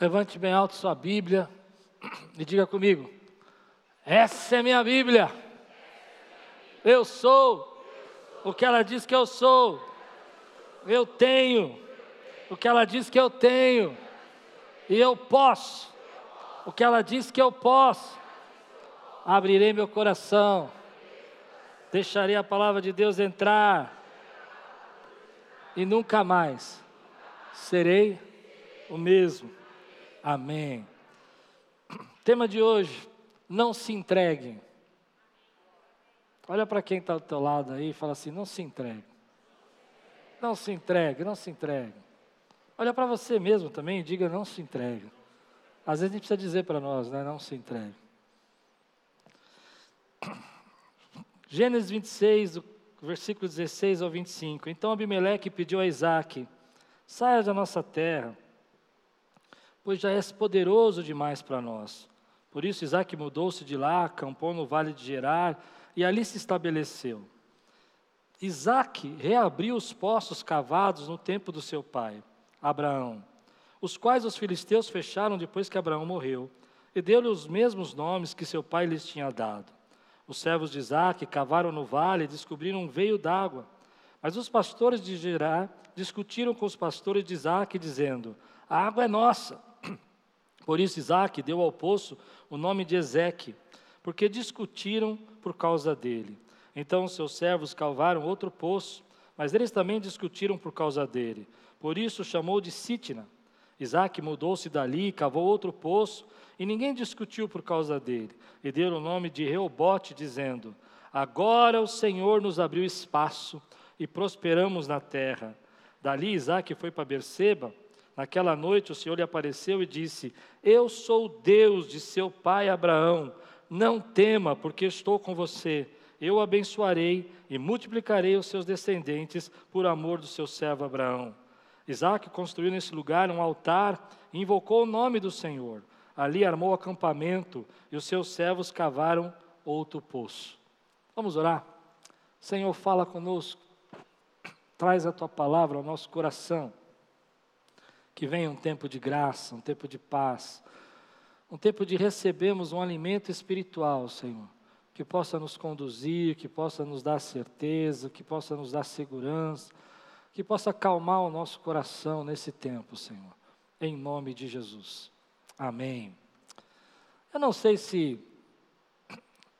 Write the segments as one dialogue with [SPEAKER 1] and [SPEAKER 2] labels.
[SPEAKER 1] Levante bem alto sua Bíblia e diga comigo: Essa é minha Bíblia. Eu sou o que ela diz que eu sou. Eu tenho o que ela diz que eu tenho. E eu posso o que ela diz que eu posso. Abrirei meu coração. Deixarei a palavra de Deus entrar. E nunca mais serei o mesmo. Amém. Tema de hoje: não se entregue. Olha para quem está do teu lado aí e fala assim: não se entregue. Não se entregue, não se entregue. Olha para você mesmo também e diga: não se entregue. Às vezes a gente precisa dizer para nós, né? Não se entregue. Gênesis 26, versículo 16 ao 25. Então Abimeleque pediu a Isaac: saia da nossa terra, pois já és poderoso demais para nós. Por isso Isaac mudou-se de lá, acampou no vale de Gerar e ali se estabeleceu. Isaac reabriu os poços cavados no tempo do seu pai, Abraão, os quais os filisteus fecharam depois que Abraão morreu, e deu-lhe os mesmos nomes que seu pai lhes tinha dado. Os servos de Isaac cavaram no vale e descobriram um veio d'água. Mas os pastores de Gerar discutiram com os pastores de Isaac, dizendo: A água é nossa. Por isso Isaac deu ao poço o nome de Ezeque, porque discutiram por causa dele. Então seus servos cavaram outro poço, mas eles também discutiram por causa dele. Por isso chamou de Sitna. Isaac mudou-se dali, cavou outro poço, e ninguém discutiu por causa dele. E deu o nome de Reobote, dizendo: Agora o Senhor nos abriu espaço e prosperamos na terra. Dali Isaac foi para Berseba. Naquela noite o Senhor lhe apareceu e disse: Eu sou o Deus de seu pai Abraão não tema, porque estou com você. Eu abençoarei e multiplicarei os seus descendentes por amor do seu servo Abraão. Isaac construiu nesse lugar um altar e invocou o nome do Senhor. Ali armou acampamento e os seus servos cavaram outro poço. Vamos orar? Senhor, fala conosco. Traz a tua palavra ao nosso coração. Que venha um tempo de graça, um tempo de paz um tempo de recebermos um alimento espiritual, Senhor, que possa nos conduzir, que possa nos dar certeza, que possa nos dar segurança, que possa acalmar o nosso coração nesse tempo, Senhor, em nome de Jesus. Amém. Eu não sei se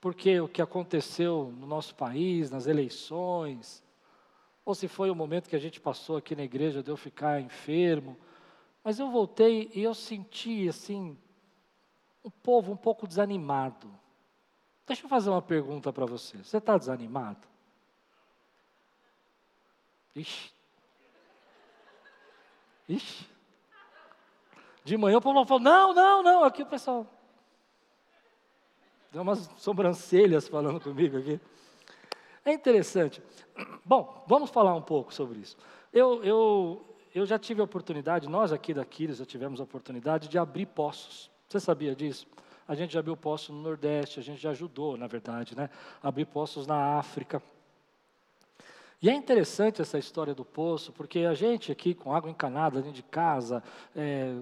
[SPEAKER 1] porque o que aconteceu no nosso país, nas eleições, ou se foi o momento que a gente passou aqui na igreja de eu ficar enfermo, mas eu voltei e eu senti assim um povo um pouco desanimado. Deixa eu fazer uma pergunta para você. Você está desanimado? Ixi. Ixi. De manhã o povo falou: não, não, não. Aqui o pessoal. Deu umas sobrancelhas falando comigo aqui. É interessante. Bom, vamos falar um pouco sobre isso. Eu, eu, eu já tive a oportunidade, nós aqui da Quiris já tivemos a oportunidade de abrir poços. Você sabia disso? A gente já abriu poços no Nordeste, a gente já ajudou, na verdade, né? Abrir poços na África. E é interessante essa história do poço, porque a gente aqui com água encanada dentro de casa, é,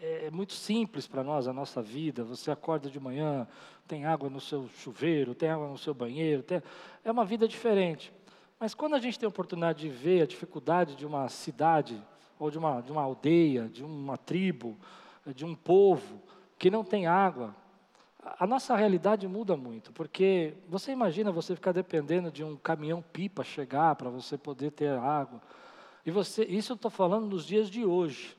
[SPEAKER 1] é muito simples para nós a nossa vida. Você acorda de manhã, tem água no seu chuveiro, tem água no seu banheiro, tem, é uma vida diferente. Mas quando a gente tem a oportunidade de ver a dificuldade de uma cidade, ou de uma, de uma aldeia, de uma tribo, de um povo, que não tem água, a nossa realidade muda muito, porque você imagina você ficar dependendo de um caminhão pipa chegar para você poder ter água. E você, isso eu estou falando nos dias de hoje.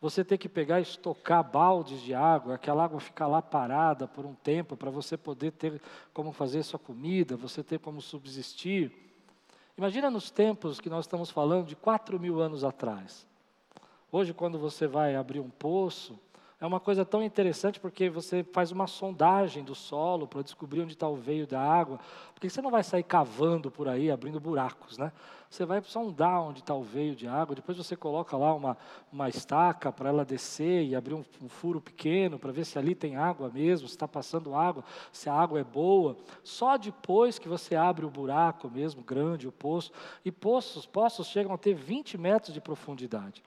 [SPEAKER 1] Você ter que pegar e estocar baldes de água, aquela água ficar lá parada por um tempo para você poder ter como fazer sua comida, você ter como subsistir. Imagina nos tempos que nós estamos falando de 4 mil anos atrás. Hoje, quando você vai abrir um poço, é uma coisa tão interessante porque você faz uma sondagem do solo para descobrir onde está o veio da água. Porque você não vai sair cavando por aí, abrindo buracos, né? Você vai sondar onde está o veio de água, depois você coloca lá uma, uma estaca para ela descer e abrir um, um furo pequeno para ver se ali tem água mesmo, se está passando água, se a água é boa. Só depois que você abre o buraco mesmo, grande, o poço. E poços, poços chegam a ter 20 metros de profundidade.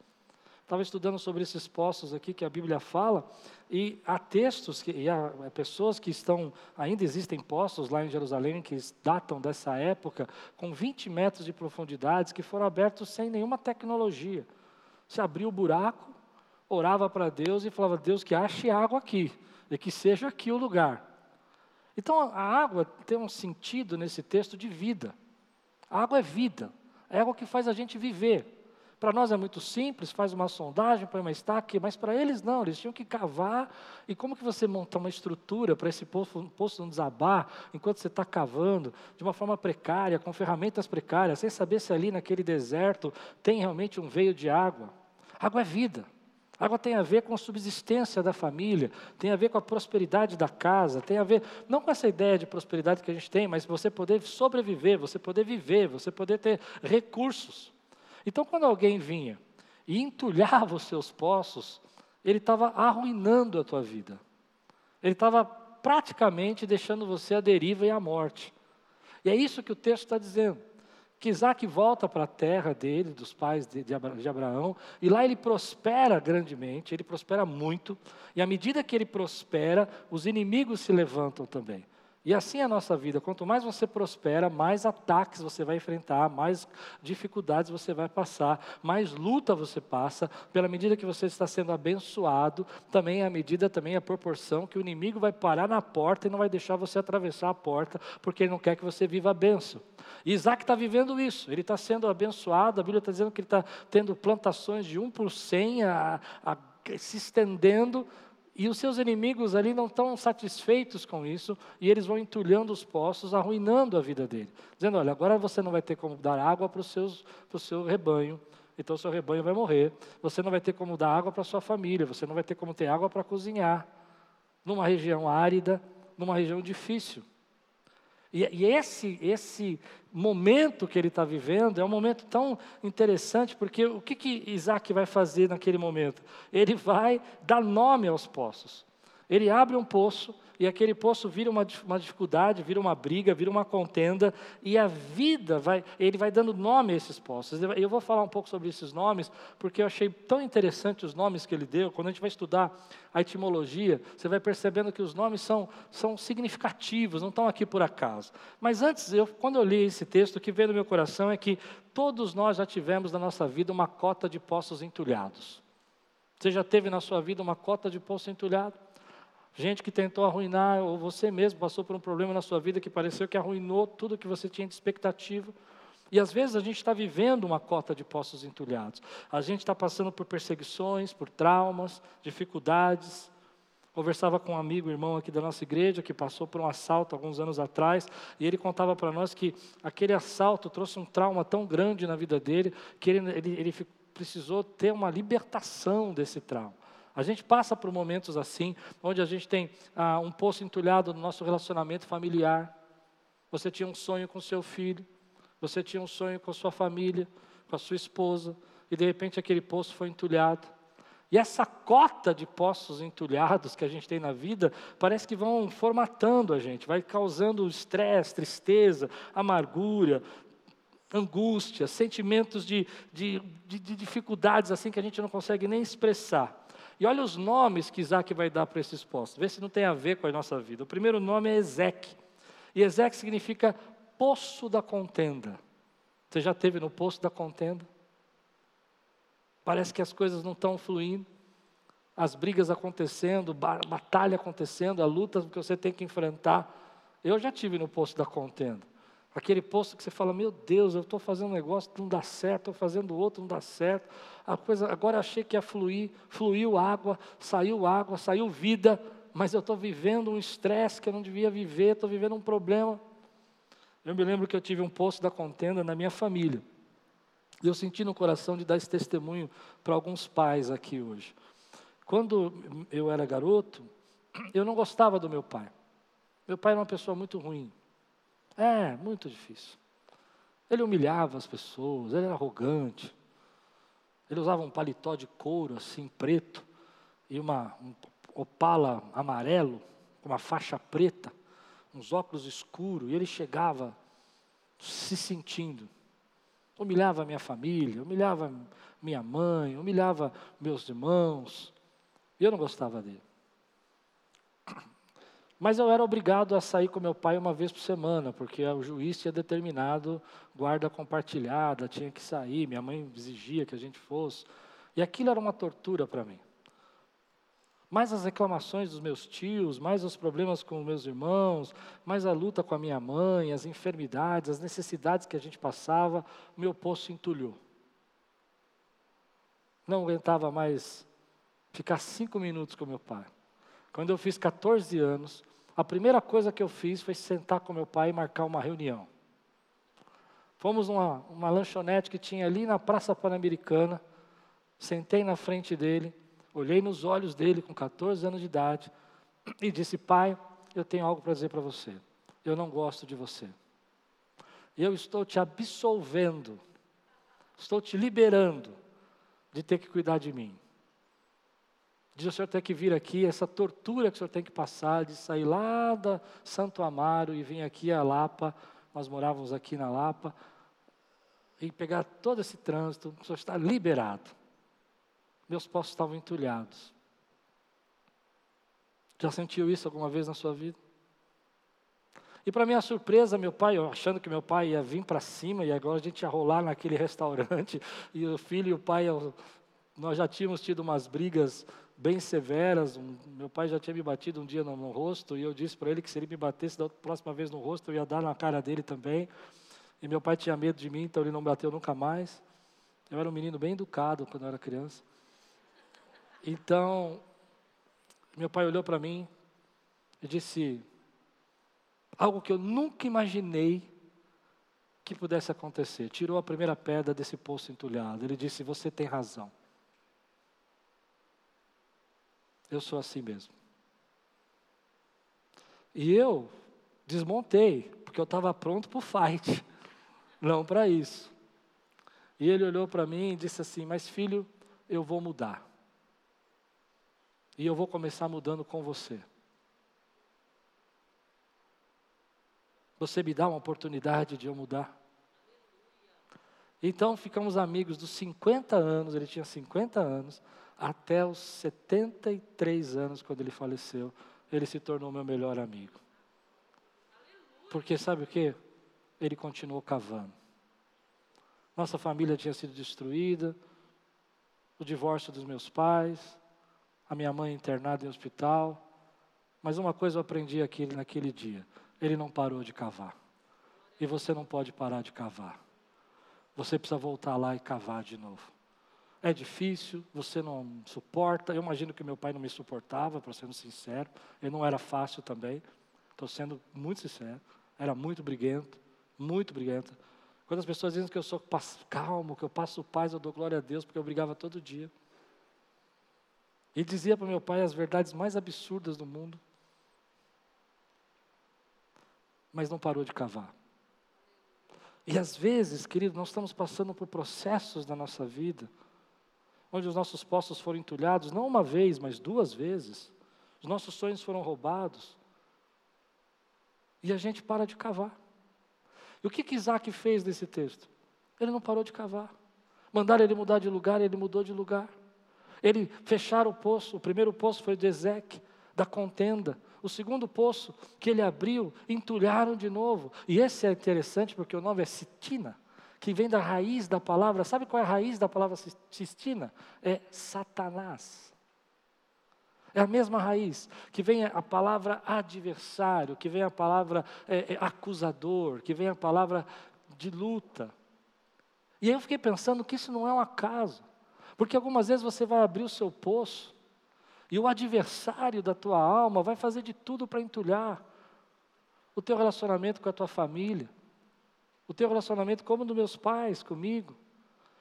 [SPEAKER 1] Estava estudando sobre esses poços aqui que a Bíblia fala, e há textos, que, e há é, pessoas que estão, ainda existem poços lá em Jerusalém que datam dessa época, com 20 metros de profundidade, que foram abertos sem nenhuma tecnologia. Você abria o buraco, orava para Deus e falava: Deus, que ache água aqui, e que seja aqui o lugar. Então a água tem um sentido nesse texto de vida. A água é vida, é água que faz a gente viver. Para nós é muito simples, faz uma sondagem, põe uma estaca, mas para eles não, eles tinham que cavar. E como que você monta uma estrutura para esse poço, poço não desabar, enquanto você está cavando, de uma forma precária, com ferramentas precárias, sem saber se ali naquele deserto tem realmente um veio de água? Água é vida. Água tem a ver com a subsistência da família, tem a ver com a prosperidade da casa, tem a ver, não com essa ideia de prosperidade que a gente tem, mas você poder sobreviver, você poder viver, você poder ter recursos. Então, quando alguém vinha e entulhava os seus poços, ele estava arruinando a tua vida. Ele estava praticamente deixando você à deriva e à morte. E é isso que o texto está dizendo. Que Isaac volta para a terra dele, dos pais de, de Abraão, e lá ele prospera grandemente, ele prospera muito, e à medida que ele prospera, os inimigos se levantam também. E assim é a nossa vida. Quanto mais você prospera, mais ataques você vai enfrentar, mais dificuldades você vai passar, mais luta você passa. Pela medida que você está sendo abençoado, também é a medida, também é a proporção que o inimigo vai parar na porta e não vai deixar você atravessar a porta, porque ele não quer que você viva a benção. E Isaac está vivendo isso, ele está sendo abençoado, a Bíblia está dizendo que ele está tendo plantações de um por cem, a, a, se estendendo e os seus inimigos ali não estão satisfeitos com isso, e eles vão entulhando os poços, arruinando a vida dele. Dizendo: olha, agora você não vai ter como dar água para, o seu rebanho, então o seu rebanho vai morrer. Você não vai ter como dar água para a sua família, você não vai ter como ter água para cozinhar. Numa região árida, numa região difícil. E, e esse, esse momento que ele está vivendo é um momento tão interessante, porque o que, que Isaac vai fazer naquele momento? Ele vai dar nome aos poços. Ele abre um poço e aquele poço vira uma, uma dificuldade, vira uma briga, vira uma contenda, e a vida vai, ele vai dando nome a esses poços. Eu vou falar um pouco sobre esses nomes, porque eu achei tão interessante os nomes que ele deu. Quando a gente vai estudar a etimologia, você vai percebendo que os nomes são, são significativos, não estão aqui por acaso. Mas antes, eu, quando eu li esse texto, o que veio no meu coração é que todos nós já tivemos na nossa vida uma cota de poços entulhados. Você já teve na sua vida uma cota de poço entulhado? Gente que tentou arruinar, ou você mesmo passou por um problema na sua vida que pareceu que arruinou tudo que você tinha de expectativa. E às vezes a gente está vivendo uma cota de poços entulhados. A gente está passando por perseguições, por traumas, dificuldades. Conversava com um amigo, irmão aqui da nossa igreja, que passou por um assalto alguns anos atrás, e ele contava para nós que aquele assalto trouxe um trauma tão grande na vida dele, que ele, ele, ele precisou ter uma libertação desse trauma. A gente passa por momentos assim, onde a gente tem ah, um poço entulhado no nosso relacionamento familiar. Você tinha um sonho com seu filho, você tinha um sonho com sua família, com a sua esposa, e de repente aquele poço foi entulhado. E essa cota de poços entulhados que a gente tem na vida, parece que vão formatando a gente, vai causando estresse, tristeza, amargura, angústia, sentimentos de, de, de, de dificuldades assim que a gente não consegue nem expressar. E olha os nomes que Isaac vai dar para esses postos. Vê se não tem a ver com a nossa vida. O primeiro nome é Ezeque. E Ezeque significa poço da contenda. Você já teve no poço da contenda? Parece que as coisas não estão fluindo. As brigas acontecendo, batalha acontecendo, a luta que você tem que enfrentar. Eu já tive no poço da contenda. Aquele posto que você fala, meu Deus, eu estou fazendo um negócio, não dá certo, estou fazendo outro, não dá certo. A coisa, agora achei que ia fluir, fluiu água, saiu água, saiu vida, mas eu estou vivendo um estresse que eu não devia viver, estou vivendo um problema. Eu me lembro que eu tive um posto da contenda na minha família. E eu senti no coração de dar esse testemunho para alguns pais aqui hoje. Quando eu era garoto, eu não gostava do meu pai. Meu pai era uma pessoa muito ruim. É, muito difícil. Ele humilhava as pessoas, ele era arrogante. Ele usava um paletó de couro assim, preto, e uma um opala amarelo, com uma faixa preta, uns óculos escuros, e ele chegava se sentindo. Humilhava minha família, humilhava minha mãe, humilhava meus irmãos. E eu não gostava dele. Mas eu era obrigado a sair com meu pai uma vez por semana, porque o juiz tinha determinado guarda compartilhada, tinha que sair, minha mãe exigia que a gente fosse. E aquilo era uma tortura para mim. Mais as reclamações dos meus tios, mais os problemas com meus irmãos, mais a luta com a minha mãe, as enfermidades, as necessidades que a gente passava, meu poço entulhou. Não aguentava mais ficar cinco minutos com meu pai. Quando eu fiz 14 anos, a primeira coisa que eu fiz foi sentar com meu pai e marcar uma reunião. Fomos numa uma lanchonete que tinha ali na Praça Pan-Americana, sentei na frente dele, olhei nos olhos dele com 14 anos de idade e disse: Pai, eu tenho algo para dizer para você. Eu não gosto de você. Eu estou te absolvendo, estou te liberando de ter que cuidar de mim de o senhor ter que vir aqui, essa tortura que o senhor tem que passar, de sair lá da Santo Amaro e vir aqui a Lapa, nós morávamos aqui na Lapa, e pegar todo esse trânsito, o senhor está liberado. Meus postos estavam entulhados. Já sentiu isso alguma vez na sua vida? E para minha surpresa, meu pai, achando que meu pai ia vir para cima e agora a gente ia rolar naquele restaurante, e o filho e o pai, nós já tínhamos tido umas brigas bem severas. Um, meu pai já tinha me batido um dia no, no rosto e eu disse para ele que se ele me batesse da próxima vez no rosto, eu ia dar na cara dele também. E meu pai tinha medo de mim, então ele não bateu nunca mais. Eu era um menino bem educado quando eu era criança. Então, meu pai olhou para mim e disse algo que eu nunca imaginei que pudesse acontecer. Tirou a primeira pedra desse poço entulhado. Ele disse: Você tem razão. Eu sou assim mesmo. E eu desmontei, porque eu estava pronto para o fight, não para isso. E ele olhou para mim e disse assim: Mas filho, eu vou mudar. E eu vou começar mudando com você. Você me dá uma oportunidade de eu mudar? Então ficamos amigos dos 50 anos, ele tinha 50 anos, até os 73 anos, quando ele faleceu, ele se tornou meu melhor amigo. Porque sabe o que? Ele continuou cavando. Nossa família tinha sido destruída, o divórcio dos meus pais, a minha mãe internada em hospital. Mas uma coisa eu aprendi aqui naquele dia: ele não parou de cavar. E você não pode parar de cavar. Você precisa voltar lá e cavar de novo é difícil, você não suporta. Eu imagino que meu pai não me suportava, para ser sincero. Ele não era fácil também. Estou sendo muito sincero. Era muito briguento, muito briguento. Quando as pessoas dizem que eu sou calmo, que eu passo paz, eu dou glória a Deus, porque eu brigava todo dia. E dizia para meu pai as verdades mais absurdas do mundo. Mas não parou de cavar. E às vezes, querido, nós estamos passando por processos na nossa vida onde os nossos postos foram entulhados, não uma vez, mas duas vezes. Os nossos sonhos foram roubados. E a gente para de cavar. E o que, que Isaac fez nesse texto? Ele não parou de cavar. Mandaram ele mudar de lugar, ele mudou de lugar. Ele fecharam o poço. O primeiro poço foi de Ezequiel, da contenda. O segundo poço que ele abriu, entulharam de novo. E esse é interessante porque o nome é Sitina que vem da raiz da palavra. Sabe qual é a raiz da palavra cistina? É Satanás. É a mesma raiz, que vem a palavra adversário, que vem a palavra é, é, acusador, que vem a palavra de luta. E aí eu fiquei pensando que isso não é um acaso, porque algumas vezes você vai abrir o seu poço, e o adversário da tua alma vai fazer de tudo para entulhar o teu relacionamento com a tua família, o teu relacionamento como dos meus pais comigo.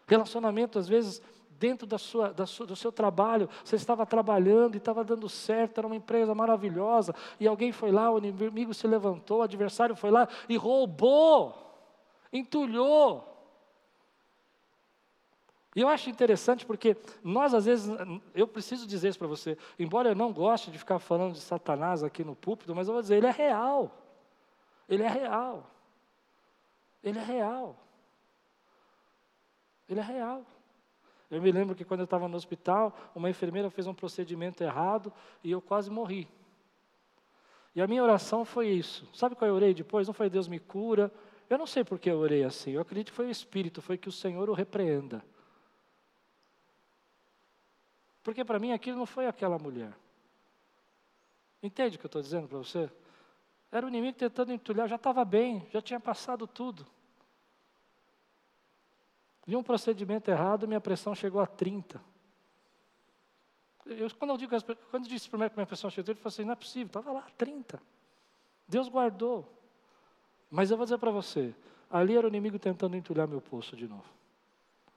[SPEAKER 1] Relacionamento, às vezes, dentro da sua, da sua, do seu trabalho, você estava trabalhando e estava dando certo, era uma empresa maravilhosa, e alguém foi lá, o inimigo se levantou, o adversário foi lá e roubou, entulhou. E eu acho interessante porque nós, às vezes, eu preciso dizer isso para você, embora eu não goste de ficar falando de Satanás aqui no púlpito, mas eu vou dizer, ele é real. Ele é real. Ele é real. Ele é real. Eu me lembro que quando eu estava no hospital, uma enfermeira fez um procedimento errado e eu quase morri. E a minha oração foi isso. Sabe qual eu orei depois? Não foi Deus me cura. Eu não sei por que eu orei assim. Eu acredito que foi o Espírito, foi que o Senhor o repreenda. Porque para mim aquilo não foi aquela mulher. Entende o que eu estou dizendo para você? Era o inimigo tentando entulhar, já estava bem, já tinha passado tudo. Vi um procedimento errado, minha pressão chegou a 30. Eu, quando eu digo, quando eu disse primeiro que minha pressão chegou a 30, eu falei assim, não é possível, estava lá, 30. Deus guardou. Mas eu vou dizer para você, ali era o inimigo tentando entulhar meu poço de novo.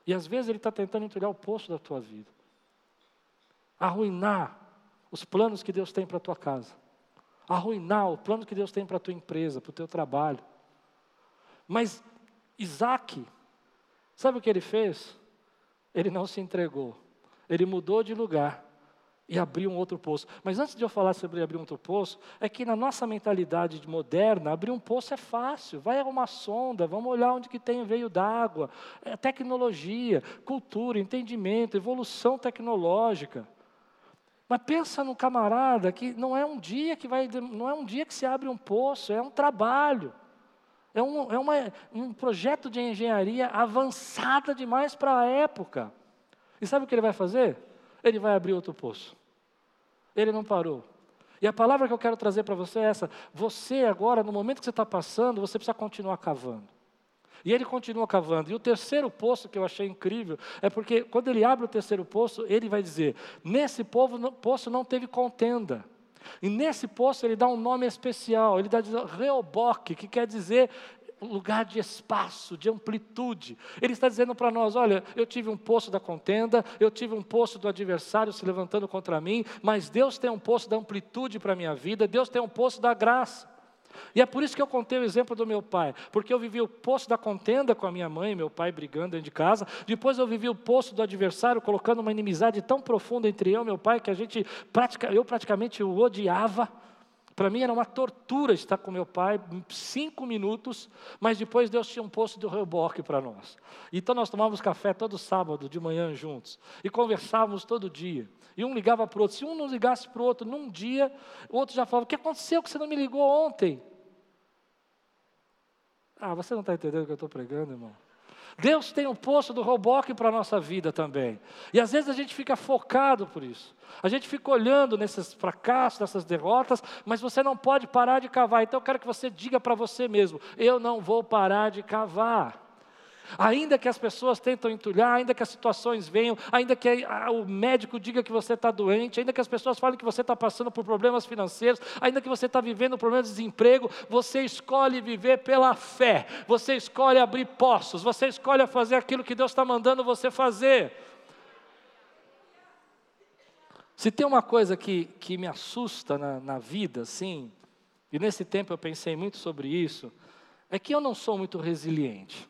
[SPEAKER 1] E às vezes ele está tentando entulhar o poço da tua vida. Arruinar os planos que Deus tem para a tua casa. Arruinar o plano que Deus tem para a tua empresa, para o teu trabalho. Mas Isaac, Sabe o que ele fez? Ele não se entregou. Ele mudou de lugar e abriu um outro poço. Mas antes de eu falar sobre abrir um outro poço, é que na nossa mentalidade moderna, abrir um poço é fácil. Vai a uma sonda, vamos olhar onde que tem veio d'água. É tecnologia, cultura, entendimento, evolução tecnológica. Mas pensa no camarada que não é um dia que vai, não é um dia que se abre um poço, é um trabalho. É, um, é uma, um projeto de engenharia avançada demais para a época. E sabe o que ele vai fazer? Ele vai abrir outro poço. Ele não parou. E a palavra que eu quero trazer para você é essa: você agora, no momento que você está passando, você precisa continuar cavando. E ele continua cavando. E o terceiro poço que eu achei incrível é porque quando ele abre o terceiro poço, ele vai dizer: nesse povo, poço não teve contenda. E nesse poço ele dá um nome especial, ele dá Reoboque, que quer dizer lugar de espaço, de amplitude. Ele está dizendo para nós: olha, eu tive um poço da contenda, eu tive um poço do adversário se levantando contra mim, mas Deus tem um poço da amplitude para a minha vida, Deus tem um poço da graça. E é por isso que eu contei o exemplo do meu pai, porque eu vivi o poço da contenda com a minha mãe e meu pai brigando dentro de casa, depois eu vivi o poço do adversário, colocando uma inimizade tão profunda entre eu e meu pai que a gente, eu praticamente o odiava. Para mim era uma tortura estar com meu pai cinco minutos, mas depois Deus tinha um poço de reboque para nós. Então nós tomávamos café todo sábado de manhã juntos e conversávamos todo dia. E um ligava para o outro. Se um não ligasse para o outro num dia, o outro já falava: O que aconteceu que você não me ligou ontem? Ah, você não está entendendo o que eu estou pregando, irmão? Deus tem um poço do Roboque para a nossa vida também. E às vezes a gente fica focado por isso. A gente fica olhando nesses fracassos, nessas derrotas, mas você não pode parar de cavar. Então eu quero que você diga para você mesmo: eu não vou parar de cavar. Ainda que as pessoas tentam entulhar, ainda que as situações venham, ainda que o médico diga que você está doente, ainda que as pessoas falem que você está passando por problemas financeiros, ainda que você está vivendo um problema de desemprego, você escolhe viver pela fé, você escolhe abrir poços, você escolhe fazer aquilo que Deus está mandando você fazer. Se tem uma coisa que, que me assusta na, na vida, sim, e nesse tempo eu pensei muito sobre isso, é que eu não sou muito resiliente.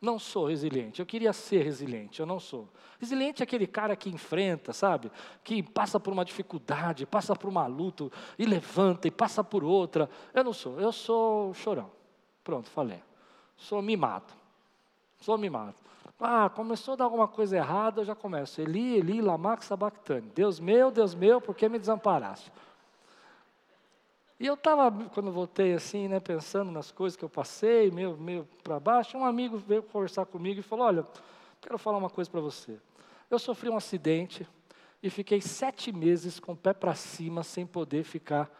[SPEAKER 1] Não sou resiliente. Eu queria ser resiliente, eu não sou. Resiliente é aquele cara que enfrenta, sabe? Que passa por uma dificuldade, passa por uma luta e levanta e passa por outra. Eu não sou. Eu sou chorão. Pronto, falei. Sou mimado. Sou mimado. Ah, começou a dar alguma coisa errada, eu já começo. Eli, Eli, lamax sabactane. Deus meu, Deus meu, por que me desamparaste? E eu estava, quando voltei assim, né, pensando nas coisas que eu passei, meio, meio para baixo, um amigo veio conversar comigo e falou: Olha, quero falar uma coisa para você. Eu sofri um acidente e fiquei sete meses com o pé para cima, sem poder ficar,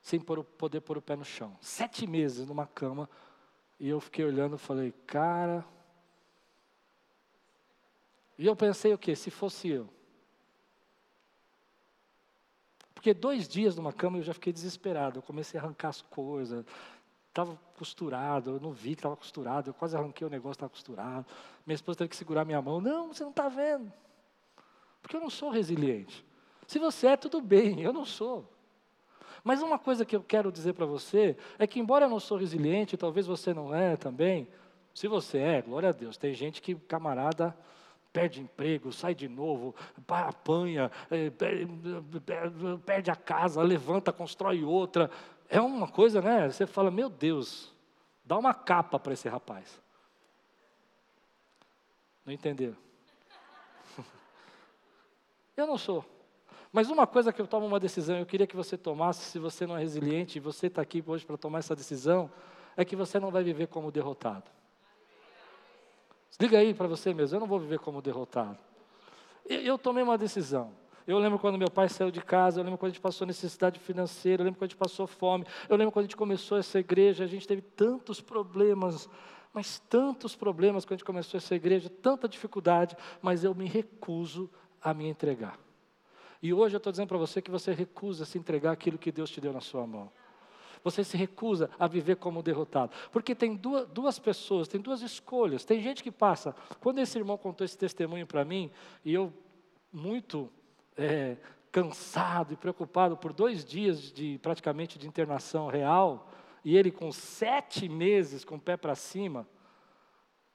[SPEAKER 1] sem poder pôr o pé no chão. Sete meses numa cama. E eu fiquei olhando e falei: Cara. E eu pensei o quê? Se fosse eu. Porque dois dias numa cama eu já fiquei desesperado. Eu comecei a arrancar as coisas. Estava costurado, eu não vi que estava costurado. Eu quase arranquei o negócio, estava costurado. Minha esposa teve que segurar minha mão. Não, você não está vendo. Porque eu não sou resiliente. Se você é, tudo bem, eu não sou. Mas uma coisa que eu quero dizer para você é que, embora eu não sou resiliente, talvez você não é também. Se você é, glória a Deus. Tem gente que, camarada, perde emprego, sai de novo, apanha, é, perde a casa, levanta, constrói outra. É uma coisa, né? Você fala, meu Deus, dá uma capa para esse rapaz. Não entenderam? eu não sou. Mas uma coisa que eu tomo uma decisão, eu queria que você tomasse, se você não é resiliente, e você está aqui hoje para tomar essa decisão, é que você não vai viver como derrotado. Liga aí para você mesmo, eu não vou viver como derrotado. Eu tomei uma decisão. Eu lembro quando meu pai saiu de casa, eu lembro quando a gente passou necessidade financeira, eu lembro quando a gente passou fome, eu lembro quando a gente começou essa igreja, a gente teve tantos problemas, mas tantos problemas quando a gente começou essa igreja, tanta dificuldade, mas eu me recuso a me entregar. E hoje eu estou dizendo para você que você recusa se entregar aquilo que Deus te deu na sua mão. Você se recusa a viver como derrotado. Porque tem duas, duas pessoas, tem duas escolhas. Tem gente que passa. Quando esse irmão contou esse testemunho para mim, e eu, muito é, cansado e preocupado por dois dias de praticamente de internação real, e ele com sete meses com o pé para cima.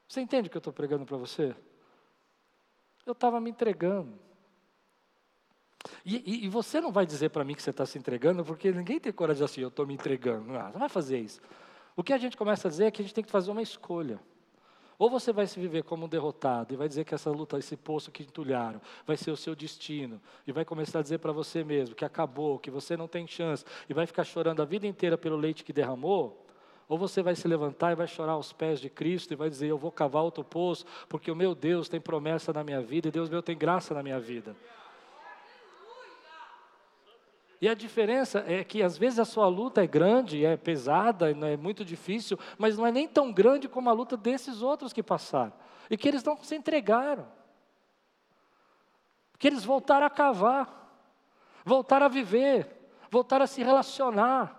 [SPEAKER 1] Você entende o que eu estou pregando para você? Eu estava me entregando. E, e, e, você não vai dizer para mim que você está se entregando, porque ninguém tem coragem assim, eu estou me entregando. Não, não vai fazer isso. O que a gente começa a dizer é que a gente tem que fazer uma escolha. Ou você vai se viver como um derrotado e vai dizer que essa luta, esse poço que entulharam, vai ser o seu destino, e vai começar a dizer para você mesmo que acabou, que você não tem chance, e vai ficar chorando a vida inteira pelo leite que derramou, ou você vai se levantar e vai chorar aos pés de Cristo e vai dizer: Eu vou cavar outro poço, porque o meu Deus tem promessa na minha vida e Deus meu tem graça na minha vida. E a diferença é que às vezes a sua luta é grande, é pesada, é muito difícil, mas não é nem tão grande como a luta desses outros que passaram. E que eles não se entregaram. Que eles voltaram a cavar, voltaram a viver, voltaram a se relacionar,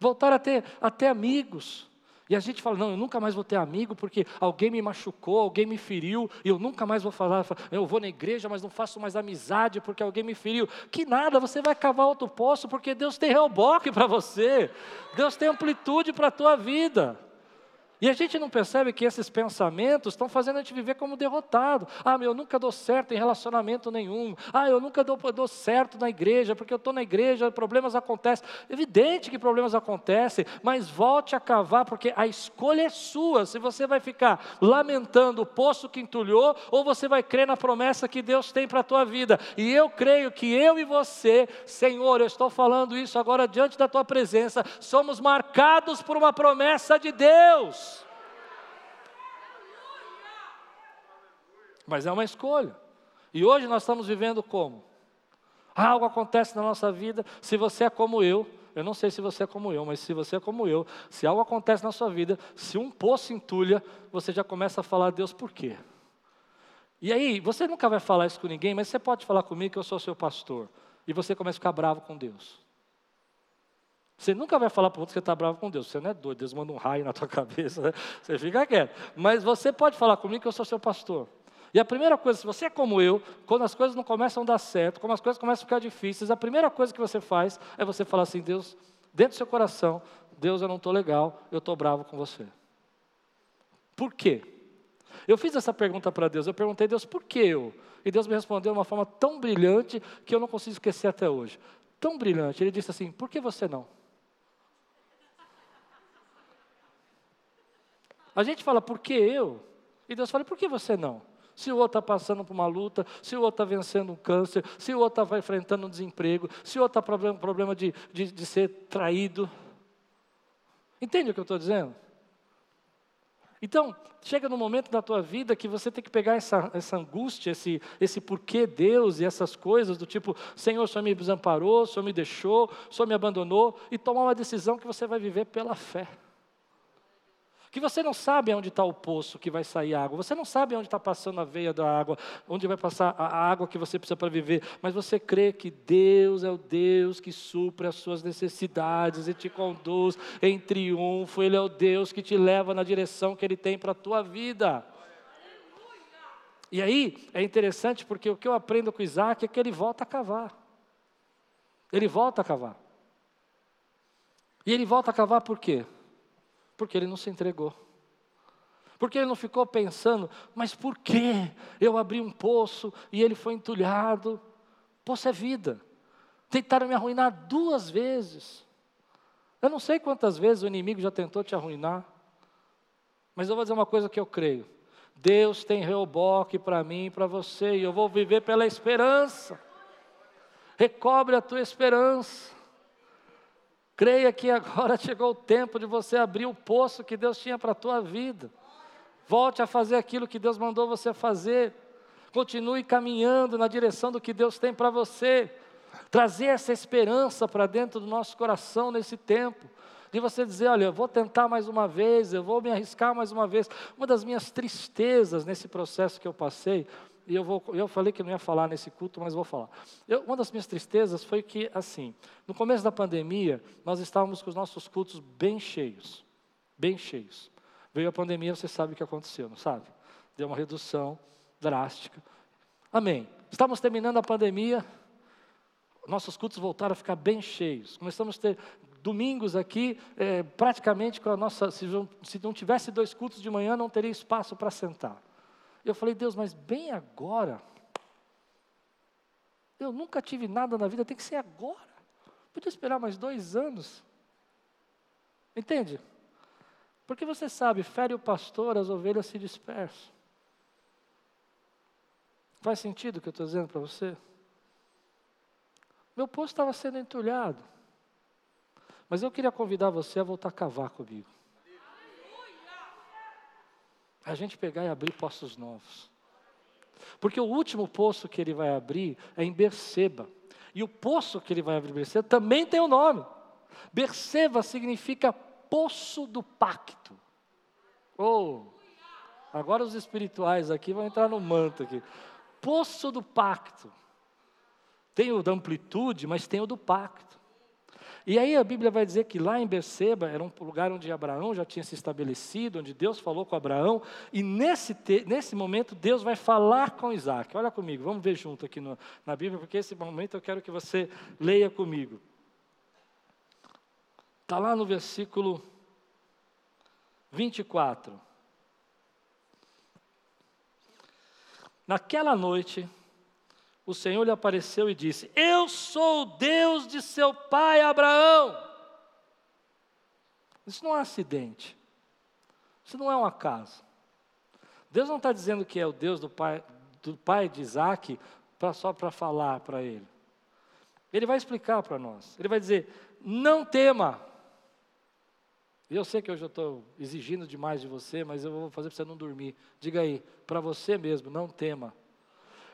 [SPEAKER 1] voltaram a ter, a ter amigos, e a gente fala, não, eu nunca mais vou ter amigo porque alguém me machucou, alguém me feriu, e eu nunca mais vou falar, eu vou na igreja, mas não faço mais amizade porque alguém me feriu. Que nada, você vai cavar outro poço porque Deus tem reboque para você, Deus tem amplitude para a tua vida. E a gente não percebe que esses pensamentos estão fazendo a gente viver como derrotado. Ah, meu, eu nunca dou certo em relacionamento nenhum. Ah, eu nunca dou, dou certo na igreja, porque eu estou na igreja, problemas acontecem. Evidente que problemas acontecem, mas volte a cavar, porque a escolha é sua. Se você vai ficar lamentando o poço que entulhou, ou você vai crer na promessa que Deus tem para a tua vida. E eu creio que eu e você, Senhor, eu estou falando isso agora diante da tua presença, somos marcados por uma promessa de Deus. Mas é uma escolha. E hoje nós estamos vivendo como? Algo acontece na nossa vida, se você é como eu, eu não sei se você é como eu, mas se você é como eu, se algo acontece na sua vida, se um poço entulha, você já começa a falar, Deus, por quê? E aí, você nunca vai falar isso com ninguém, mas você pode falar comigo que eu sou seu pastor. E você começa a ficar bravo com Deus. Você nunca vai falar para outro que você está bravo com Deus. Você não é doido, Deus manda um raio na tua cabeça. Né? Você fica quieto. Mas você pode falar comigo que eu sou seu pastor. E a primeira coisa, se você é como eu, quando as coisas não começam a dar certo, quando as coisas começam a ficar difíceis, a primeira coisa que você faz é você falar assim: Deus, dentro do seu coração, Deus, eu não estou legal, eu estou bravo com você. Por quê? Eu fiz essa pergunta para Deus, eu perguntei, Deus, por que eu? E Deus me respondeu de uma forma tão brilhante que eu não consigo esquecer até hoje. Tão brilhante, Ele disse assim: por que você não? A gente fala, por que eu? E Deus fala, por que você não? Se o outro está passando por uma luta, se o outro está vencendo um câncer, se o outro está enfrentando um desemprego, se o outro está com problema de, de, de ser traído. Entende o que eu estou dizendo? Então, chega no momento da tua vida que você tem que pegar essa, essa angústia, esse, esse porquê Deus e essas coisas do tipo, Senhor, o Senhor me desamparou, o Senhor me deixou, o Senhor me abandonou, e tomar uma decisão que você vai viver pela fé que você não sabe onde está o poço que vai sair água, você não sabe onde está passando a veia da água, onde vai passar a água que você precisa para viver, mas você crê que Deus é o Deus que supre as suas necessidades e te conduz em triunfo, Ele é o Deus que te leva na direção que Ele tem para a tua vida. E aí é interessante porque o que eu aprendo com Isaac é que ele volta a cavar. Ele volta a cavar. E ele volta a cavar por quê? Porque ele não se entregou. Porque ele não ficou pensando, mas por que eu abri um poço e ele foi entulhado? Poço é vida. Tentaram me arruinar duas vezes. Eu não sei quantas vezes o inimigo já tentou te arruinar. Mas eu vou dizer uma coisa que eu creio. Deus tem reboque para mim e para você, e eu vou viver pela esperança. Recobre a tua esperança. Creia que agora chegou o tempo de você abrir o poço que Deus tinha para a tua vida. Volte a fazer aquilo que Deus mandou você fazer. Continue caminhando na direção do que Deus tem para você. Trazer essa esperança para dentro do nosso coração nesse tempo. De você dizer, olha, eu vou tentar mais uma vez, eu vou me arriscar mais uma vez. Uma das minhas tristezas nesse processo que eu passei, e eu, vou, eu falei que não ia falar nesse culto, mas vou falar. Eu, uma das minhas tristezas foi que, assim, no começo da pandemia, nós estávamos com os nossos cultos bem cheios, bem cheios. Veio a pandemia, você sabe o que aconteceu, não sabe? Deu uma redução drástica. Amém. Estamos terminando a pandemia, nossos cultos voltaram a ficar bem cheios. Começamos a ter domingos aqui, é, praticamente com a nossa. Se se não tivesse dois cultos de manhã, não teria espaço para sentar. Eu falei, Deus, mas bem agora. Eu nunca tive nada na vida, tem que ser agora. Podia esperar mais dois anos. Entende? Porque você sabe, fere o pastor, as ovelhas se dispersam. Faz sentido o que eu estou dizendo para você? Meu poço estava sendo entulhado. Mas eu queria convidar você a voltar a cavar comigo a gente pegar e abrir poços novos. Porque o último poço que ele vai abrir é em Berseba. E o poço que ele vai abrir em Berseba também tem o um nome. Berseba significa poço do pacto. Oh, agora os espirituais aqui vão entrar no manto aqui. Poço do pacto. Tem o da amplitude, mas tem o do pacto. E aí a Bíblia vai dizer que lá em Berseba era um lugar onde Abraão já tinha se estabelecido, onde Deus falou com Abraão, e nesse, nesse momento Deus vai falar com Isaac. Olha comigo, vamos ver junto aqui no, na Bíblia, porque esse momento eu quero que você leia comigo. Está lá no versículo 24. Naquela noite, o Senhor lhe apareceu e disse: Eu sou o Deus de seu pai Abraão. Isso não é um acidente. Isso não é um acaso. Deus não está dizendo que é o Deus do pai, do pai de Isaac pra, só para falar para ele. Ele vai explicar para nós. Ele vai dizer: Não tema. Eu sei que hoje eu estou exigindo demais de você, mas eu vou fazer para você não dormir. Diga aí, para você mesmo, não tema.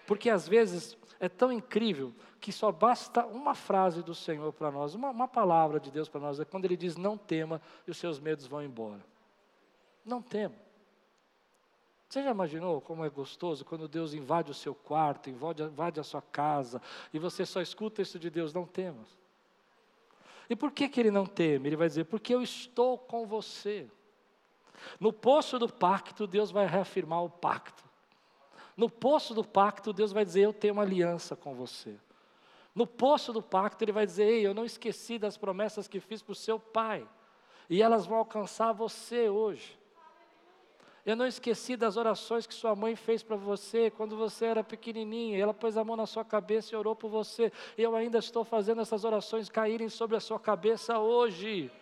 [SPEAKER 1] Porque às vezes é tão incrível que só basta uma frase do Senhor para nós, uma, uma palavra de Deus para nós, é quando Ele diz: Não tema e os seus medos vão embora. Não tema. Você já imaginou como é gostoso quando Deus invade o seu quarto, invade, invade a sua casa, e você só escuta isso de Deus, não temas. E por que, que ele não teme? Ele vai dizer, porque eu estou com você. No poço do pacto, Deus vai reafirmar o pacto. No poço do pacto, Deus vai dizer: Eu tenho uma aliança com você. No poço do pacto, Ele vai dizer: Ei, eu não esqueci das promessas que fiz para o seu pai, e elas vão alcançar você hoje. Eu não esqueci das orações que sua mãe fez para você quando você era pequenininha. Ela pôs a mão na sua cabeça e orou por você. Eu ainda estou fazendo essas orações caírem sobre a sua cabeça hoje.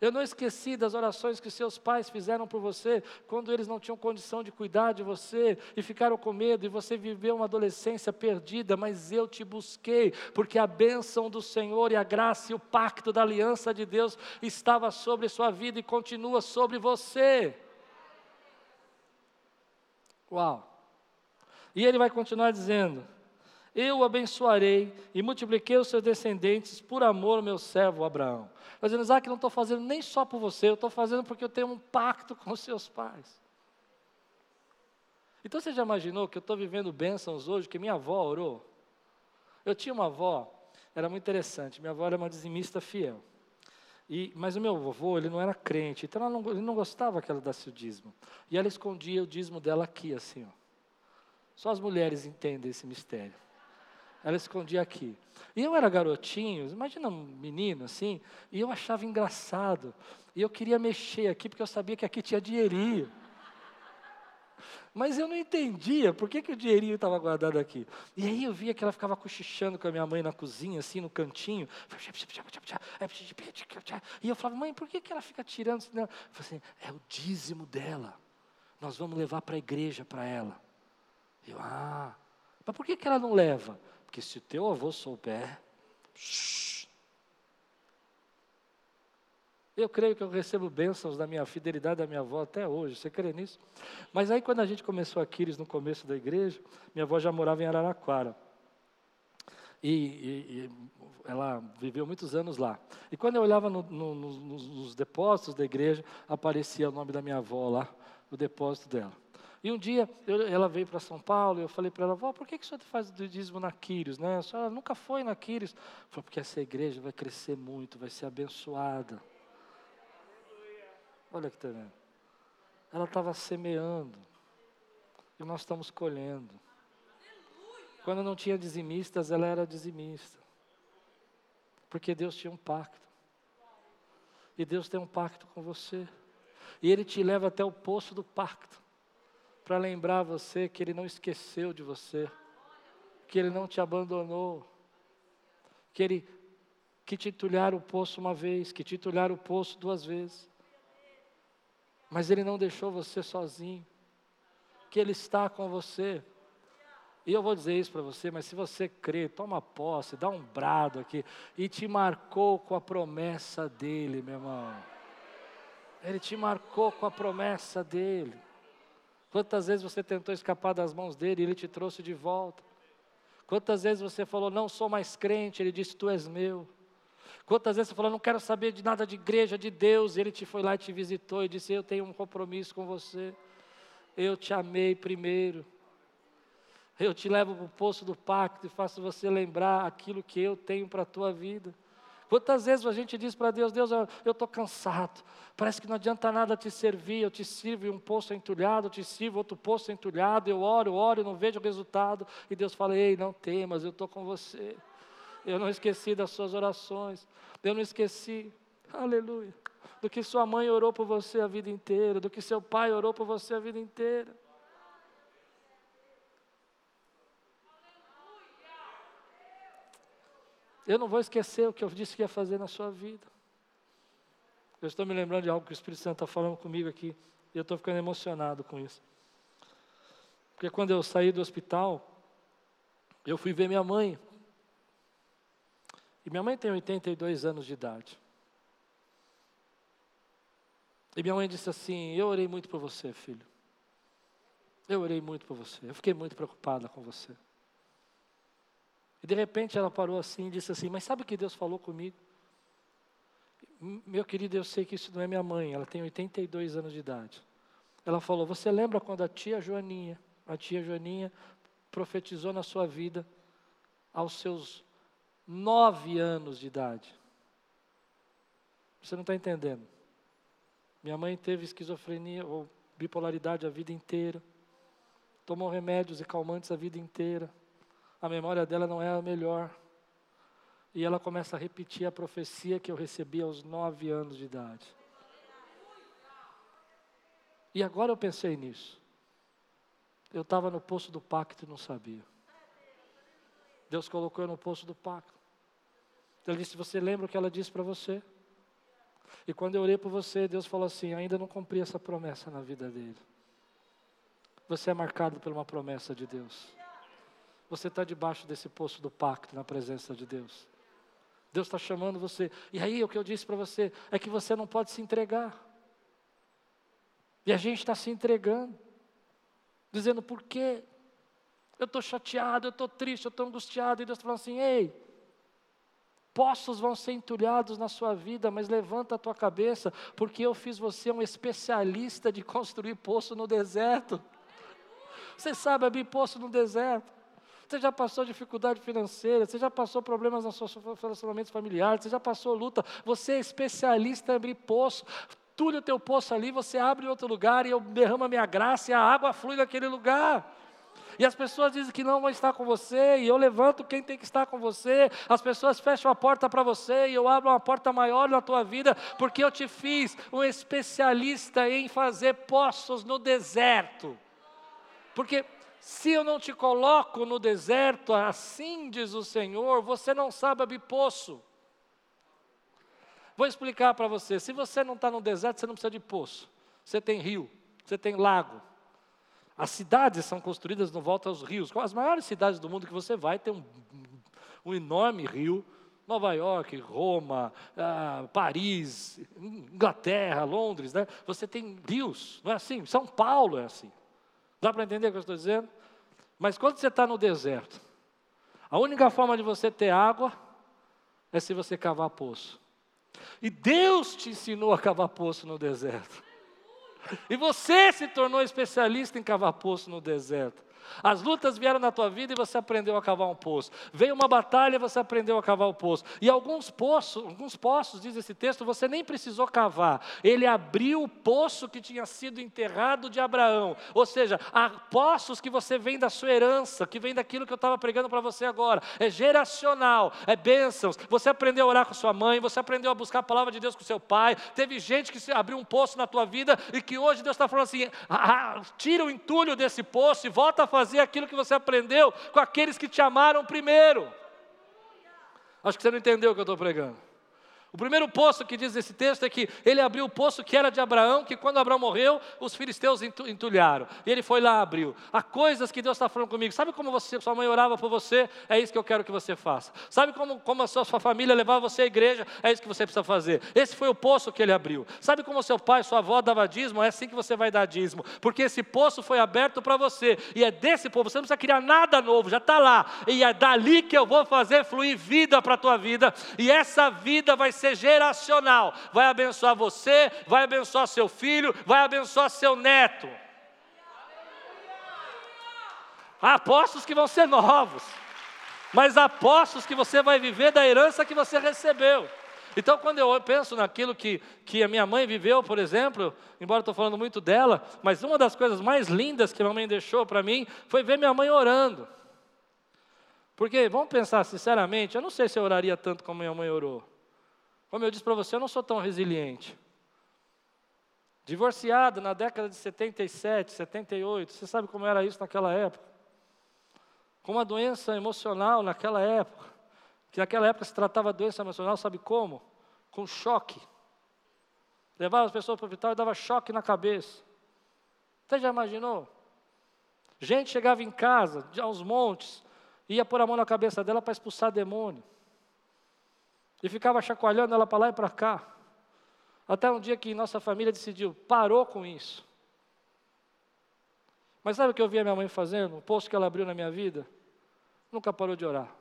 [SPEAKER 1] Eu não esqueci das orações que seus pais fizeram por você quando eles não tinham condição de cuidar de você e ficaram com medo e você viveu uma adolescência perdida, mas eu te busquei, porque a bênção do Senhor e a graça e o pacto da aliança de Deus estava sobre sua vida e continua sobre você. Uau! E ele vai continuar dizendo: eu o abençoarei e multipliquei os seus descendentes por amor ao meu servo Abraão. Mas dizendo, Isaac, não estou fazendo nem só por você, eu estou fazendo porque eu tenho um pacto com os seus pais. Então você já imaginou que eu estou vivendo bênçãos hoje, que minha avó orou? Eu tinha uma avó, era muito interessante, minha avó era uma dizimista fiel. E, mas o meu avô, ele não era crente, então não, ele não gostava que ela desse o dízimo. E ela escondia o dízimo dela aqui, assim. Ó. Só as mulheres entendem esse mistério. Ela escondia aqui. E eu era garotinho, imagina um menino assim, e eu achava engraçado. E eu queria mexer aqui, porque eu sabia que aqui tinha dinheirinho. Mas eu não entendia por que, que o dinheirinho estava guardado aqui. E aí eu via que ela ficava cochichando com a minha mãe na cozinha, assim, no cantinho. E eu falava, mãe, por que, que ela fica tirando? Eu falei assim, é o dízimo dela. nós vamos levar para a igreja para ela. Eu, ah, mas por que, que ela não leva? Porque se teu avô souber, eu creio que eu recebo bênçãos da minha fidelidade da minha avó até hoje. Você crê nisso? Mas aí quando a gente começou a Quiris no começo da igreja, minha avó já morava em Araraquara. E, e, e ela viveu muitos anos lá. E quando eu olhava no, no, nos, nos depósitos da igreja, aparecia o nome da minha avó lá, o depósito dela. E um dia eu, ela veio para São Paulo e eu falei para ela, vó, por que, que senhor faz o dízimo na Quírios? Né? A senhora nunca foi na Quírios. Falei, porque essa igreja vai crescer muito, vai ser abençoada. Olha que tremendo. Ela estava semeando. E nós estamos colhendo. Quando não tinha dizimistas, ela era dizimista. Porque Deus tinha um pacto. E Deus tem um pacto com você. E Ele te leva até o poço do pacto. Para lembrar você que Ele não esqueceu de você. Que Ele não te abandonou. Que Ele que te o poço uma vez, que te o poço duas vezes. Mas Ele não deixou você sozinho, que Ele está com você. E eu vou dizer isso para você, mas se você crê, toma posse, dá um brado aqui, e te marcou com a promessa dEle, meu irmão. Ele te marcou com a promessa dEle. Quantas vezes você tentou escapar das mãos dele e ele te trouxe de volta? Quantas vezes você falou, não sou mais crente, ele disse, tu és meu. Quantas vezes você falou, não quero saber de nada de igreja, de Deus, e Ele te foi lá e te visitou e disse: Eu tenho um compromisso com você, eu te amei primeiro, eu te levo para o poço do pacto e faço você lembrar aquilo que eu tenho para a tua vida. Quantas vezes a gente diz para Deus: Deus, eu estou cansado, parece que não adianta nada te servir, eu te sirvo e um poço entulhado, eu te sirvo outro poço entulhado, eu oro, oro, não vejo o resultado, e Deus fala: Ei, não temas, eu estou com você. Eu não esqueci das suas orações. Eu não esqueci, aleluia, do que sua mãe orou por você a vida inteira, do que seu pai orou por você a vida inteira. Eu não vou esquecer o que eu disse que ia fazer na sua vida. Eu estou me lembrando de algo que o Espírito Santo está falando comigo aqui, e eu estou ficando emocionado com isso. Porque quando eu saí do hospital, eu fui ver minha mãe, e minha mãe tem 82 anos de idade. E minha mãe disse assim: Eu orei muito por você, filho. Eu orei muito por você. Eu fiquei muito preocupada com você. E de repente ela parou assim e disse assim: Mas sabe o que Deus falou comigo? Meu querido, eu sei que isso não é minha mãe, ela tem 82 anos de idade. Ela falou: Você lembra quando a tia Joaninha, a tia Joaninha, profetizou na sua vida aos seus nove anos de idade. Você não está entendendo. Minha mãe teve esquizofrenia ou bipolaridade a vida inteira. Tomou remédios e calmantes a vida inteira. A memória dela não é a melhor. E ela começa a repetir a profecia que eu recebi aos nove anos de idade. E agora eu pensei nisso. Eu estava no poço do pacto e não sabia. Deus colocou eu no poço do pacto. Ele disse: Você lembra o que ela disse para você? E quando eu orei por você, Deus falou assim: Ainda não cumpri essa promessa na vida dele. Você é marcado por uma promessa de Deus. Você está debaixo desse poço do pacto, na presença de Deus. Deus está chamando você. E aí, o que eu disse para você é que você não pode se entregar. E a gente está se entregando, dizendo: Por quê? Eu estou chateado, eu estou triste, eu estou angustiado. E Deus está falando assim: Ei, Poços vão ser entulhados na sua vida, mas levanta a tua cabeça, porque eu fiz você um especialista de construir poço no deserto. Você sabe abrir poço no deserto. Você já passou dificuldade financeira, você já passou problemas nos seus relacionamentos familiares, você já passou luta. Você é especialista em abrir poço. Tulha o teu poço ali, você abre em outro lugar e eu derramo a minha graça e a água flui naquele lugar. E as pessoas dizem que não vão estar com você, e eu levanto quem tem que estar com você. As pessoas fecham a porta para você, e eu abro uma porta maior na tua vida, porque eu te fiz um especialista em fazer poços no deserto. Porque se eu não te coloco no deserto, assim diz o Senhor, você não sabe abrir poço. Vou explicar para você: se você não está no deserto, você não precisa de poço. Você tem rio, você tem lago, As cidades são construídas no volta aos rios. As maiores cidades do mundo que você vai tem um, um enorme rio. Nova York, Roma, ah, Paris, Inglaterra, Londres, né? Você tem rios, não é assim? São Paulo é assim. Dá para entender o que eu estou dizendo? Mas quando você está no deserto, a única forma de você ter água é se você cavar poço. E Deus te ensinou a cavar poço no deserto. E você se tornou especialista em cavar poço no deserto. As lutas vieram na tua vida e você aprendeu a cavar um poço. Veio uma batalha e você aprendeu a cavar o poço. E alguns poços, alguns poços, diz esse texto, você nem precisou cavar. Ele abriu o poço que tinha sido enterrado de Abraão. Ou seja, há poços que você vem da sua herança, que vem daquilo que eu estava pregando para você agora. É geracional, é bênçãos. Você aprendeu a orar com sua mãe, você aprendeu a buscar a palavra de Deus com seu pai. Teve gente que abriu um poço na tua vida e que hoje Deus está falando assim: ah, tira o entulho desse poço e volta a fazer aquilo que você aprendeu com aqueles que te amaram primeiro. Acho que você não entendeu o que eu estou pregando. O primeiro poço que diz esse texto é que ele abriu o poço que era de Abraão, que quando Abraão morreu, os filisteus entulharam. E ele foi lá abriu. Há coisas que Deus está falando comigo. Sabe como você, sua mãe orava por você? É isso que eu quero que você faça. Sabe como, como a sua, sua família levava você à igreja? É isso que você precisa fazer. Esse foi o poço que ele abriu. Sabe como seu pai, sua avó dava dízimo? É assim que você vai dar dízimo. Porque esse poço foi aberto para você. E é desse poço, você não precisa criar nada novo, já está lá. E é dali que eu vou fazer fluir vida para a tua vida. E essa vida vai ser ser geracional. Vai abençoar você, vai abençoar seu filho, vai abençoar seu neto. Há apostos que vão ser novos, mas apostos que você vai viver da herança que você recebeu. Então, quando eu penso naquilo que, que a minha mãe viveu, por exemplo, embora estou falando muito dela, mas uma das coisas mais lindas que a minha mãe deixou para mim foi ver minha mãe orando. Porque, vamos pensar sinceramente, eu não sei se eu oraria tanto como minha mãe orou. Como eu disse para você, eu não sou tão resiliente. Divorciado na década de 77, 78, você sabe como era isso naquela época? Com uma doença emocional naquela época, que naquela época se tratava doença emocional, sabe como? Com choque. Levava as pessoas para o hospital e dava choque na cabeça. Você já imaginou? Gente chegava em casa, aos montes, ia pôr a mão na cabeça dela para expulsar demônio. E ficava chacoalhando ela para lá e para cá. Até um dia que nossa família decidiu, parou com isso. Mas sabe o que eu vi a minha mãe fazendo? O poço que ela abriu na minha vida? Nunca parou de orar.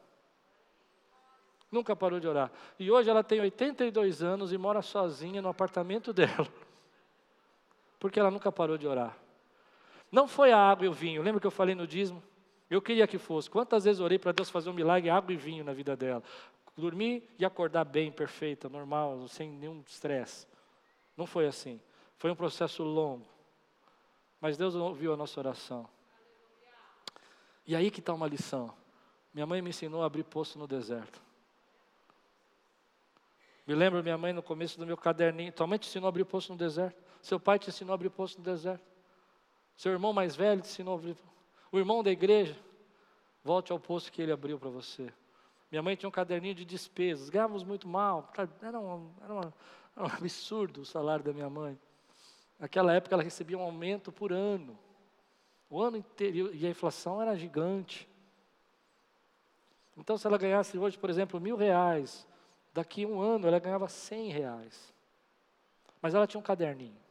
[SPEAKER 1] Nunca parou de orar. E hoje ela tem 82 anos e mora sozinha no apartamento dela. Porque ela nunca parou de orar. Não foi a água e o vinho. Lembra que eu falei no dízimo? Eu queria que fosse. Quantas vezes orei para Deus fazer um milagre, água e vinho na vida dela? Dormir e acordar bem, perfeita, normal, sem nenhum estresse. Não foi assim. Foi um processo longo. Mas Deus ouviu a nossa oração. E aí que está uma lição. Minha mãe me ensinou a abrir poço no deserto. Me lembro minha mãe no começo do meu caderninho. Tua mãe te ensinou a abrir poço no deserto. Seu pai te ensinou a abrir poço no deserto. Seu irmão mais velho te ensinou a abrir. O irmão da igreja. Volte ao poço que ele abriu para você. Minha mãe tinha um caderninho de despesas, ganhávamos muito mal, era um, era, uma, era um absurdo o salário da minha mãe. Naquela época ela recebia um aumento por ano, o ano inteiro, e a inflação era gigante. Então, se ela ganhasse hoje, por exemplo, mil reais, daqui a um ano ela ganhava cem reais. Mas ela tinha um caderninho.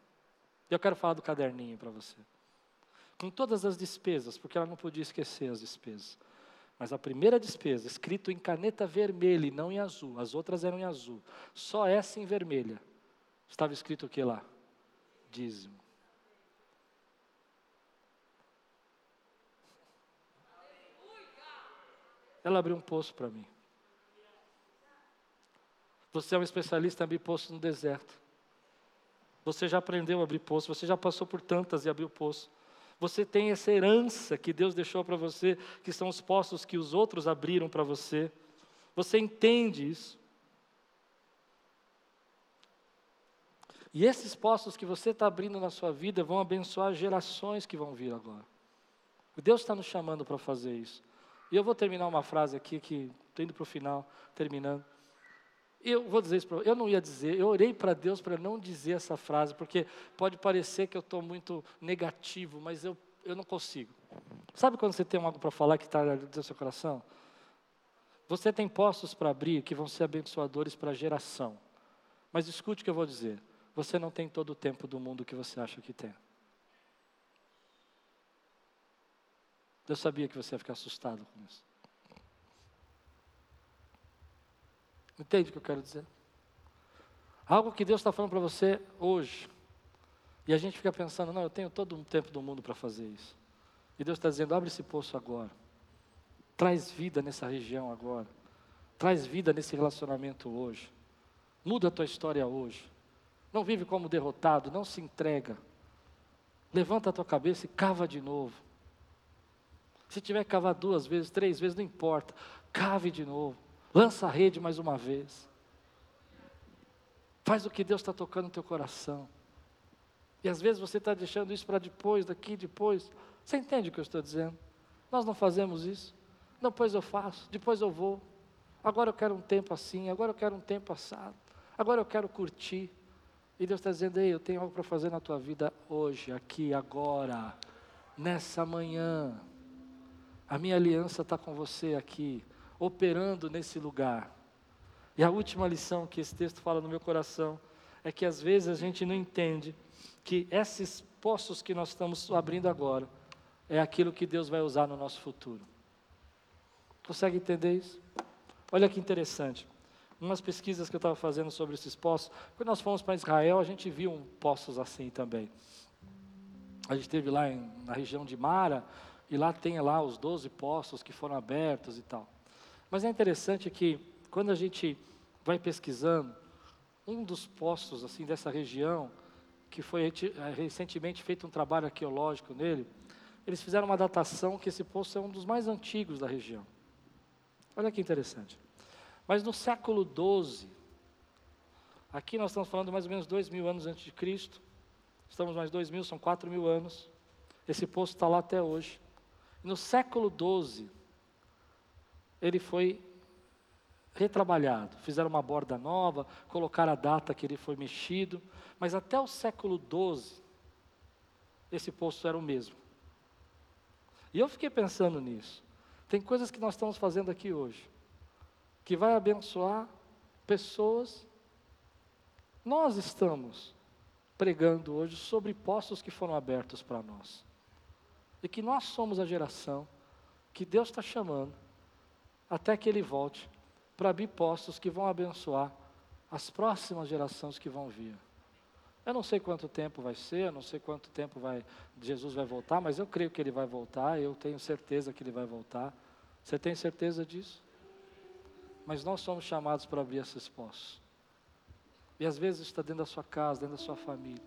[SPEAKER 1] E eu quero falar do caderninho para você. Com todas as despesas, porque ela não podia esquecer as despesas. Mas a primeira despesa, escrito em caneta vermelha e não em azul, as outras eram em azul, só essa em vermelha. Estava escrito o que lá? Dízimo. Ela abriu um poço para mim. Você é um especialista em abrir poço no deserto. Você já aprendeu a abrir poço, você já passou por tantas e abriu poço. Você tem essa herança que Deus deixou para você, que são os poços que os outros abriram para você. Você entende isso? E esses poços que você está abrindo na sua vida vão abençoar gerações que vão vir agora. Deus está nos chamando para fazer isso. E eu vou terminar uma frase aqui que indo para o final, terminando. Eu vou dizer isso para eu não ia dizer, eu orei para Deus para não dizer essa frase, porque pode parecer que eu estou muito negativo, mas eu eu não consigo. Sabe quando você tem algo para falar que está do seu coração? Você tem postos para abrir que vão ser abençoadores para a geração. Mas escute o que eu vou dizer. Você não tem todo o tempo do mundo que você acha que tem. Eu sabia que você ia ficar assustado com isso. Entende o que eu quero dizer? Algo que Deus está falando para você hoje. E a gente fica pensando, não, eu tenho todo o tempo do mundo para fazer isso. E Deus está dizendo, abre esse poço agora. Traz vida nessa região agora. Traz vida nesse relacionamento hoje. Muda a tua história hoje. Não vive como derrotado, não se entrega. Levanta a tua cabeça e cava de novo. Se tiver que cavar duas vezes, três vezes, não importa. Cave de novo. Lança a rede mais uma vez. Faz o que Deus está tocando no teu coração. E às vezes você está deixando isso para depois, daqui, depois. Você entende o que eu estou dizendo? Nós não fazemos isso. Depois eu faço, depois eu vou. Agora eu quero um tempo assim, agora eu quero um tempo assado. Agora eu quero curtir. E Deus está dizendo, ei, eu tenho algo para fazer na tua vida hoje, aqui, agora, nessa manhã. A minha aliança está com você aqui, operando nesse lugar. E a última lição que esse texto fala no meu coração é que às vezes a gente não entende que esses poços que nós estamos abrindo agora é aquilo que Deus vai usar no nosso futuro. Consegue entender isso? Olha que interessante. Umas pesquisas que eu estava fazendo sobre esses poços, quando nós fomos para Israel, a gente viu um poços assim também. A gente esteve lá em, na região de Mara, e lá tem lá os 12 poços que foram abertos e tal. Mas é interessante que quando a gente vai pesquisando, um dos poços assim dessa região, que foi eh, recentemente feito um trabalho arqueológico nele, eles fizeram uma datação que esse poço é um dos mais antigos da região. Olha que interessante. Mas no século XII, aqui nós estamos falando mais ou menos dois mil anos antes de Cristo, estamos mais dois mil, são quatro mil anos. Esse poço está lá até hoje. No século XII, ele foi retrabalhado. Fizeram uma borda nova, colocaram a data que ele foi mexido, mas até o século XII, esse poço era o mesmo. E eu fiquei pensando nisso. Tem coisas que nós estamos fazendo aqui hoje, que vai abençoar pessoas. Nós estamos pregando hoje sobre poços que foram abertos para nós. E que nós somos a geração que Deus está chamando até que Ele volte para abrir postos que vão abençoar as próximas gerações que vão vir. Eu não sei quanto tempo vai ser, eu não sei quanto tempo vai, Jesus vai voltar, mas eu creio que ele vai voltar, eu tenho certeza que ele vai voltar. Você tem certeza disso? Mas nós somos chamados para abrir esses postos. E às vezes está dentro da sua casa, dentro da sua família.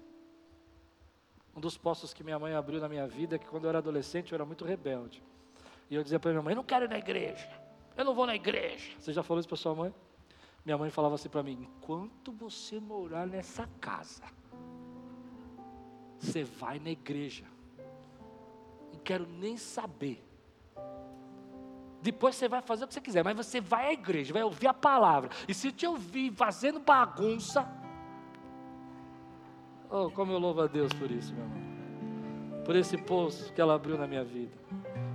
[SPEAKER 1] Um dos postos que minha mãe abriu na minha vida é que quando eu era adolescente eu era muito rebelde. E eu dizia para minha mãe: Eu não quero ir na igreja. Eu não vou na igreja. Você já falou isso para sua mãe? Minha mãe falava assim para mim: enquanto você morar nessa casa, você vai na igreja. Não quero nem saber. Depois você vai fazer o que você quiser, mas você vai à igreja, vai ouvir a palavra. E se te ouvir fazendo bagunça, oh, como eu louvo a Deus por isso, meu irmão. Por esse poço que ela abriu na minha vida.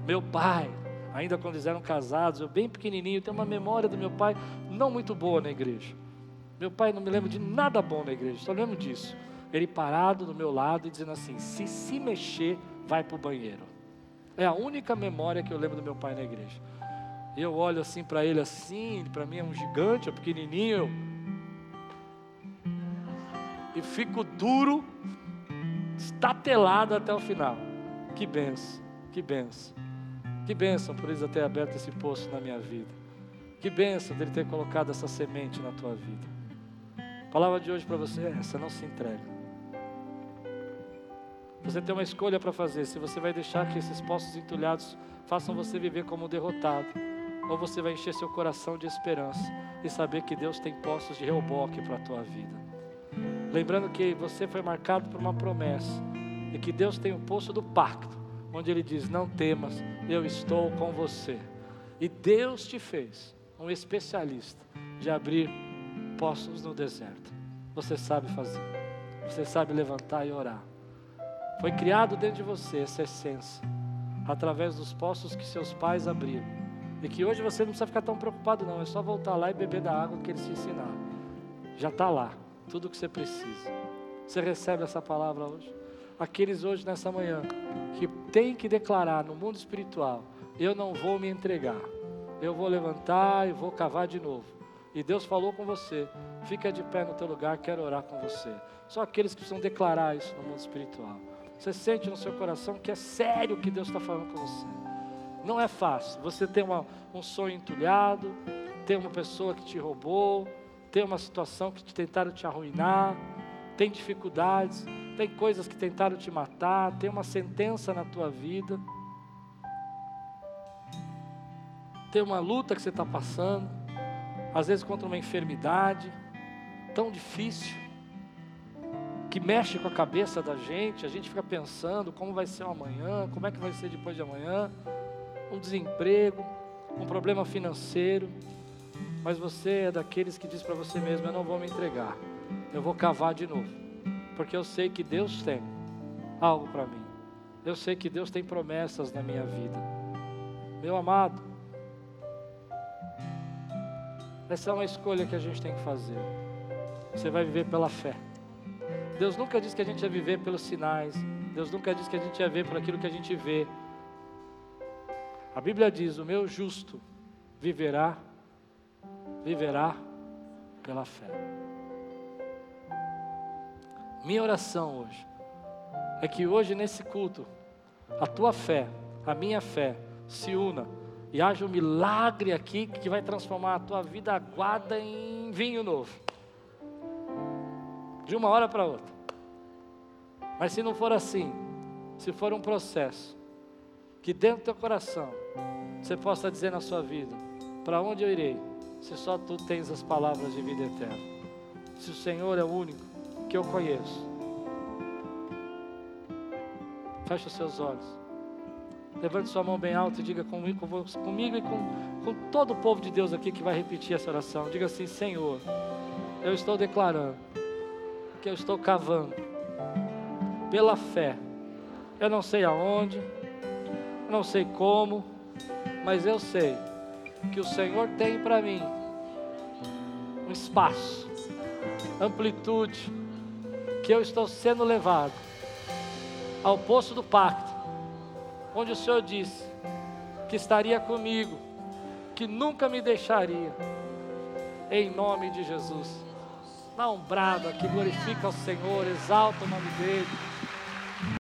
[SPEAKER 1] Meu pai, ainda quando eles eram casados, eu bem pequenininho, tenho uma memória do meu pai não muito boa na igreja. Meu pai não me lembra de nada bom na igreja, só lembro disso. Ele parado do meu lado e dizendo assim: se se mexer, vai para o banheiro. É a única memória que eu lembro do meu pai na igreja. Eu olho assim para ele assim, para mim é um gigante, é pequenininho. E fico duro, estatelado até o final. Que benção, que benção. Que bênção por eles ter aberto esse poço na minha vida. Que bênção dele ter colocado essa semente na tua vida. A palavra de hoje para você é essa: não se entrega. Você tem uma escolha para fazer. Se você vai deixar que esses poços entulhados façam você viver como derrotado, ou você vai encher seu coração de esperança e saber que Deus tem poços de reboque para a tua vida. Lembrando que você foi marcado por uma promessa e que Deus tem o poço do pacto onde ele diz: Não temas, eu estou com você. E Deus te fez um especialista de abrir poços no deserto. Você sabe fazer, você sabe levantar e orar. Foi criado dentro de você essa essência, através dos poços que seus pais abriram. E que hoje você não precisa ficar tão preocupado, não. É só voltar lá e beber da água que eles te ensinaram. Já está lá, tudo o que você precisa. Você recebe essa palavra hoje? Aqueles hoje, nessa manhã, que tem que declarar no mundo espiritual: eu não vou me entregar. Eu vou levantar e vou cavar de novo. E Deus falou com você. Fica de pé no teu lugar, quero orar com você. Só aqueles que precisam declarar isso no mundo espiritual. Você sente no seu coração que é sério o que Deus está falando com você. Não é fácil. Você tem uma, um sonho entulhado, tem uma pessoa que te roubou, tem uma situação que te tentaram te arruinar, tem dificuldades, tem coisas que tentaram te matar, tem uma sentença na tua vida, tem uma luta que você está passando, às vezes contra uma enfermidade tão difícil que mexe com a cabeça da gente, a gente fica pensando como vai ser o amanhã, como é que vai ser depois de amanhã, um desemprego, um problema financeiro, mas você é daqueles que diz para você mesmo: eu não vou me entregar, eu vou cavar de novo, porque eu sei que Deus tem algo para mim, eu sei que Deus tem promessas na minha vida, meu amado. Essa é uma escolha que a gente tem que fazer. Você vai viver pela fé. Deus nunca disse que a gente ia viver pelos sinais. Deus nunca disse que a gente ia ver por aquilo que a gente vê. A Bíblia diz: O meu justo viverá, viverá pela fé. Minha oração hoje é que hoje nesse culto, a tua fé, a minha fé, se una e haja um milagre aqui que vai transformar a tua vida aguada em vinho novo de uma hora para outra. Mas se não for assim, se for um processo, que dentro do teu coração você possa dizer na sua vida: para onde eu irei, se só tu tens as palavras de vida eterna? Se o Senhor é o único que eu conheço. Feche os seus olhos. Levante sua mão bem alta e diga comigo, comigo e com, com todo o povo de Deus aqui que vai repetir essa oração. Diga assim: Senhor, eu estou declarando que eu estou cavando pela fé. Eu não sei aonde, não sei como, mas eu sei que o Senhor tem para mim um espaço, amplitude, que eu estou sendo levado ao poço do pacto, onde o Senhor disse que estaria comigo, que nunca me deixaria, em nome de Jesus. Dá um brado aqui, glorifica o Senhor, exalta o nome dEle.